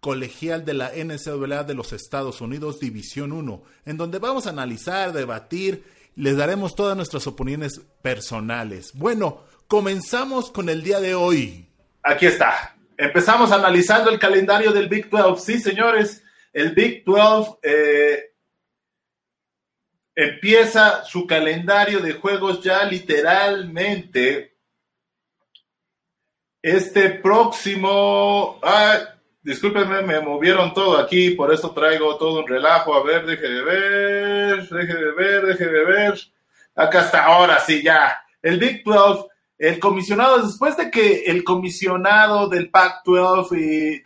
colegial de la NCAA de los Estados Unidos, División 1, en donde vamos a analizar, debatir, les daremos todas nuestras opiniones personales. Bueno, comenzamos con el día de hoy. Aquí está. Empezamos analizando el calendario del Big 12. Sí, señores, el Big 12 eh, empieza su calendario de juegos ya literalmente este próximo... Ah, discúlpenme, me movieron todo aquí, por eso traigo todo un relajo. A ver, deje de ver, deje de ver, deje de ver. Acá está, ahora sí, ya. El Big 12, el comisionado, después de que el comisionado del Pac-12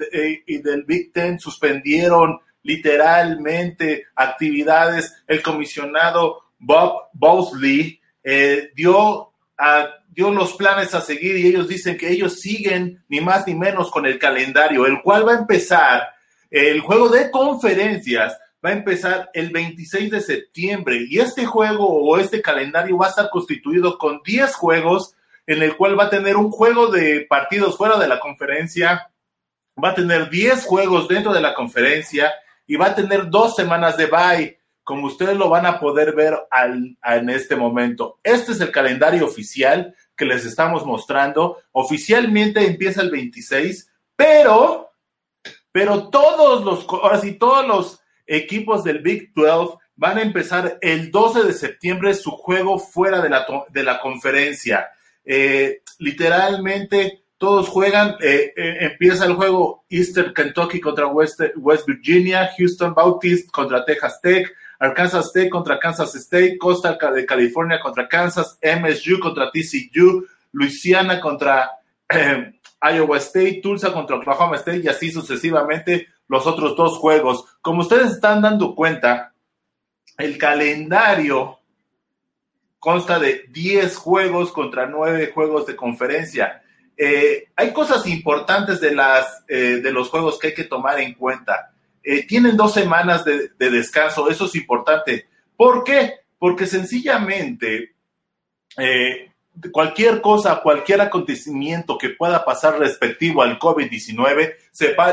y, del Big 10 suspendieron literalmente actividades, el comisionado Bob Bosley eh, dio a dio los planes a seguir y ellos dicen que ellos siguen ni más ni menos con el calendario, el cual va a empezar, el juego de conferencias va a empezar el 26 de septiembre y este juego o este calendario va a estar constituido con 10 juegos en el cual va a tener un juego de partidos fuera de la conferencia, va a tener 10 juegos dentro de la conferencia y va a tener dos semanas de bye como ustedes lo van a poder ver en este momento. Este es el calendario oficial que les estamos mostrando. Oficialmente empieza el 26, pero, pero todos los, ahora sí, todos los equipos del Big 12 van a empezar el 12 de septiembre su juego fuera de la, de la conferencia. Eh, literalmente todos juegan, eh, eh, empieza el juego Eastern Kentucky contra West, West Virginia, Houston Baptist contra Texas Tech, Arkansas State contra Kansas State, Costa de California contra Kansas, MSU contra TCU, Louisiana contra eh, Iowa State, Tulsa contra Oklahoma State y así sucesivamente los otros dos juegos. Como ustedes están dando cuenta, el calendario consta de 10 juegos contra 9 juegos de conferencia. Eh, hay cosas importantes de, las, eh, de los juegos que hay que tomar en cuenta. Eh, tienen dos semanas de, descanso, eso es importante. ¿Por qué? Porque sencillamente eh, cualquier cosa, cualquier acontecimiento que pueda pasar respectivo al COVID-19,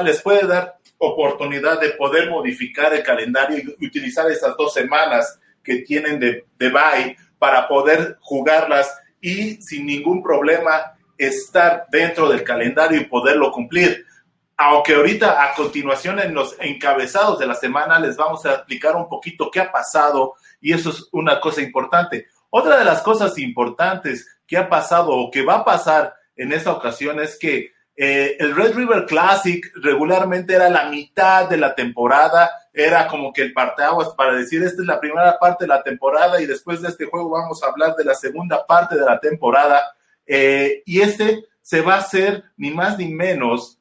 les puede dar oportunidad de poder modificar el calendario y utilizar esas dos semanas que tienen de, de bye para poder jugarlas y sin ningún problema estar dentro del calendario y poderlo cumplir aunque ahorita a continuación en los encabezados de la semana les vamos a explicar un poquito qué ha pasado y eso es una cosa importante. Otra de las cosas importantes que ha pasado o que va a pasar en esta ocasión es que eh, el Red River Classic regularmente era la mitad de la temporada, era como que el parteaguas para decir esta es la primera parte de la temporada y después de este juego vamos a hablar de la segunda parte de la temporada eh, y este se va a hacer ni más ni menos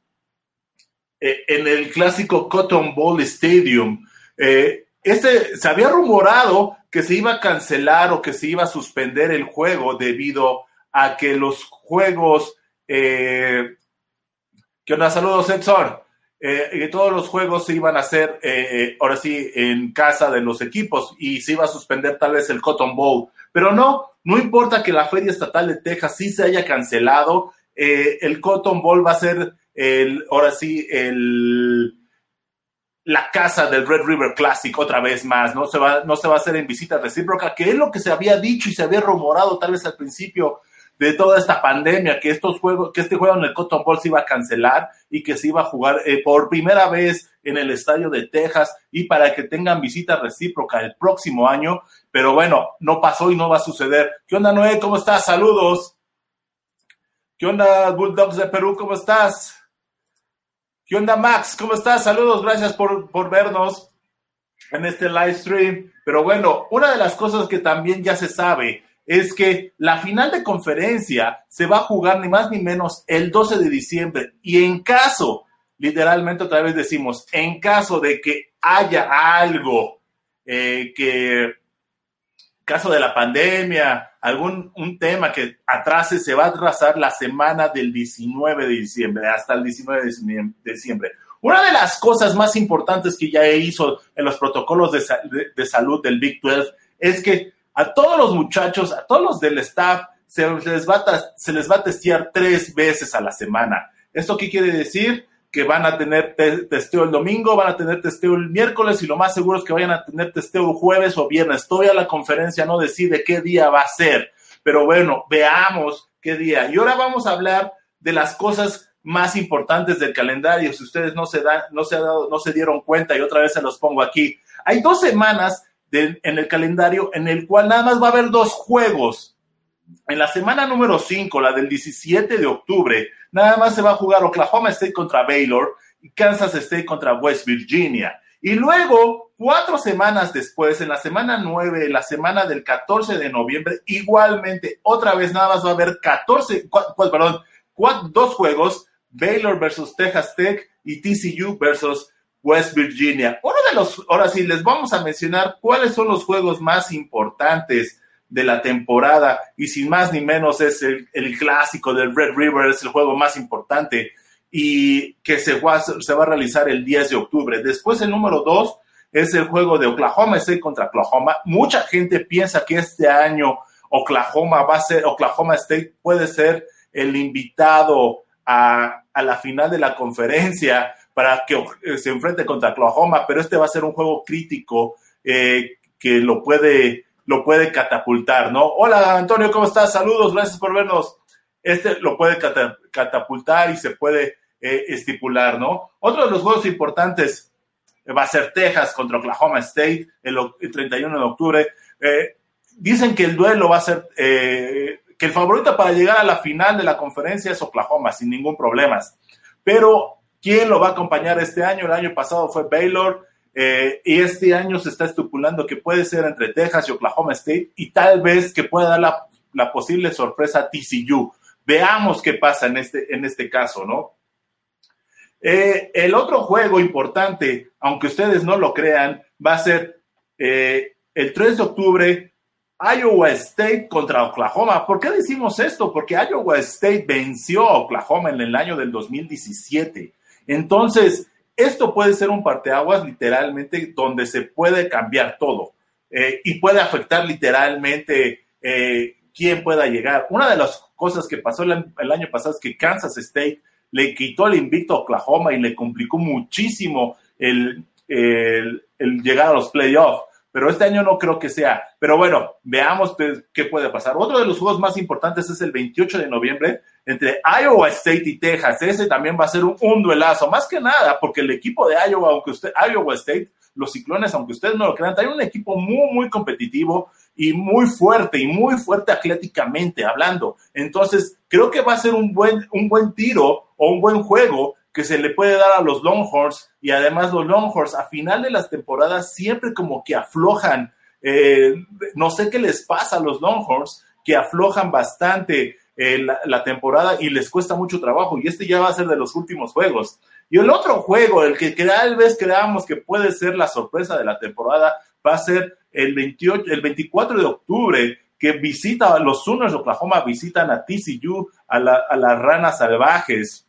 eh, en el clásico Cotton Bowl Stadium. Eh, este, se había rumorado que se iba a cancelar o que se iba a suspender el juego debido a que los juegos. Eh, ¿Qué onda? Saludos, Edson. Eh, todos los juegos se iban a hacer, ahora sí, en casa de los equipos y se iba a suspender tal vez el Cotton Bowl. Pero no, no importa que la Feria Estatal de Texas sí se haya cancelado, el Cotton Bowl va a ser el, ahora sí, el, la casa del Red River Classic otra vez más, no se va, no se va a hacer en visita recíproca, que es lo que se había dicho y se había rumorado tal vez al principio de toda esta pandemia, que estos juegos, que este juego en el Cotton Bowl se iba a cancelar y que se iba a jugar eh, por primera vez en el estadio de Texas y para que tengan visita recíproca el próximo año, pero bueno, no pasó y no va a suceder. ¿Qué onda, Noé? ¿Cómo estás? Saludos. ¿Qué onda, Bulldogs de Perú? ¿Cómo estás? ¿Qué onda, Max? ¿Cómo estás? Saludos, gracias por, por vernos en este live stream. Pero bueno, una de las cosas que también ya se sabe es que la final de conferencia se va a jugar ni más ni menos el 12 de diciembre. Y en caso, literalmente otra vez decimos, en caso de que haya algo eh, que caso de la pandemia, algún un tema que atrase, se va a atrasar la semana del 19 de diciembre, hasta el 19 de diciembre. Una de las cosas más importantes que ya hizo en los protocolos de, de salud del Big 12 es que a todos los muchachos, a todos los del staff, se les va a, se les va a testear tres veces a la semana. ¿Esto qué quiere decir? Que van a tener testeo el domingo, van a tener testeo el miércoles y lo más seguro es que vayan a tener testeo el jueves o viernes. Todavía la conferencia no decide qué día va a ser, pero bueno, veamos qué día. Y ahora vamos a hablar de las cosas más importantes del calendario. Si ustedes no se, dan, no se, ha dado, no se dieron cuenta y otra vez se los pongo aquí. Hay dos semanas en el calendario en el cual nada más va a haber dos juegos en la semana número 5, la del 17 de octubre, nada más se va a jugar Oklahoma State contra Baylor y Kansas State contra West Virginia. Y luego, cuatro semanas después, en la semana 9, la semana del 14 de noviembre, igualmente, otra vez nada más va a haber 14, perdón, dos juegos, Baylor versus Texas Tech y TCU versus West Virginia. Uno de los, ahora sí, les vamos a mencionar cuáles son los juegos más importantes de la temporada y sin más ni menos es el, clásico del Red River, es el juego más importante y que se va, se va a realizar el 10 de octubre. Después el número 2 es el juego de Oklahoma State contra Oklahoma. Mucha gente piensa que este año Oklahoma va a ser, Oklahoma State puede ser el invitado a, a la final de la conferencia para que se enfrente contra Oklahoma, pero este va a ser un juego crítico eh, que lo puede lo puede catapultar, ¿no? Hola Antonio, ¿cómo estás? Saludos, gracias por vernos. Este lo puede catapultar y se puede eh, estipular, ¿no? Otro de los juegos importantes va a ser Texas contra Oklahoma State el, 31 de octubre. Eh, dicen que el duelo va a ser, eh, que el favorito para llegar a la final de la conferencia es Oklahoma, sin ningún problema. Pero, ¿quién lo va a acompañar este año? El año pasado fue Baylor, eh, y este año se está estipulando que puede ser entre Texas y Oklahoma State y tal vez que pueda dar la, posible sorpresa a TCU. Veamos qué pasa en este, en este caso, ¿no? Eh, el otro juego importante, aunque ustedes no lo crean, va a ser eh, el 3 de octubre, Iowa State contra Oklahoma. ¿Por qué decimos esto? Porque Iowa State venció a Oklahoma en el año del 2017. Entonces, esto puede ser un parteaguas literalmente donde se puede cambiar todo eh, y puede afectar literalmente eh, quién pueda llegar. Una de las cosas que pasó el, año pasado es que Kansas State le quitó el invicto a Oklahoma y le complicó muchísimo el, el, llegar a los playoffs pero este año no creo que sea. Pero bueno, veamos qué puede pasar. Otro de los juegos más importantes es el 28 de noviembre entre Iowa State y Texas. Ese también va a ser un, duelazo, más que nada, porque el equipo de Iowa, aunque usted, Iowa State, los ciclones, aunque ustedes no lo crean, hay un equipo muy, muy competitivo y muy fuerte, y muy fuerte atléticamente hablando. Entonces, creo que va a ser un buen, un buen tiro o un buen juego que se le puede dar a los Longhorns y además los Longhorns a final de las temporadas siempre como que aflojan, eh, no sé qué les pasa a los Longhorns, que aflojan bastante eh, la, temporada y les cuesta mucho trabajo y este ya va a ser de los últimos juegos. Y el otro juego, el que tal vez creamos que puede ser la sorpresa de la temporada, va a ser el, 28, el 24 de octubre, que visita, los Sooners de Oklahoma visitan a TCU, a, a las ranas salvajes.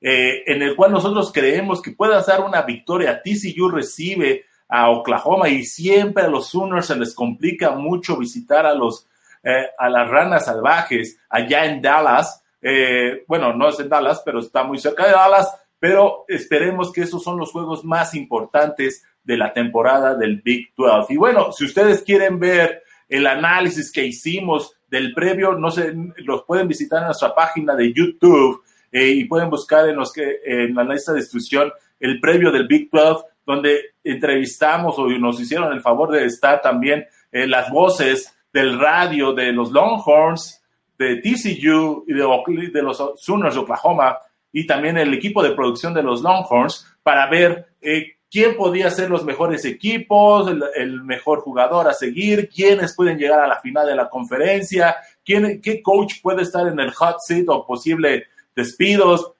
Eh, en el cual nosotros creemos que puede hacer una victoria. TCU recibe a Oklahoma y siempre a los Sooners se les complica mucho visitar a los eh, a las ranas salvajes allá en Dallas. Eh, bueno, no es en Dallas, pero está muy cerca de Dallas. Pero esperemos que esos son los juegos más importantes de la temporada del Big 12. Y bueno, si ustedes quieren ver el análisis que hicimos del previo, no sé, los pueden visitar en nuestra página de YouTube eh, y pueden buscar en, los que, en la lista de instrucción el previo del Big 12, donde entrevistamos o nos hicieron el favor de estar también eh, las voces del radio de los Longhorns, de TCU y de, de los Sooners de Oklahoma y también el equipo de producción de los Longhorns para ver eh, quién podía ser los mejores equipos, el, mejor jugador a seguir, quiénes pueden llegar a la final de la conferencia, quién, qué coach puede estar en el hot seat o posible despidos.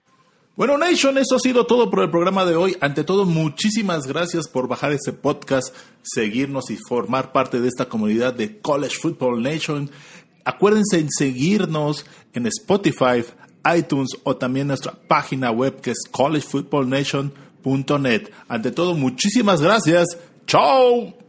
Bueno, Nation, eso ha sido todo por el programa de hoy. Ante todo, muchísimas gracias por bajar este podcast, seguirnos y formar parte de esta comunidad de College Football Nation. Acuérdense en seguirnos en Spotify, iTunes o también nuestra página web que es collegefootballnation.net. Ante todo, muchísimas gracias. ¡Chao!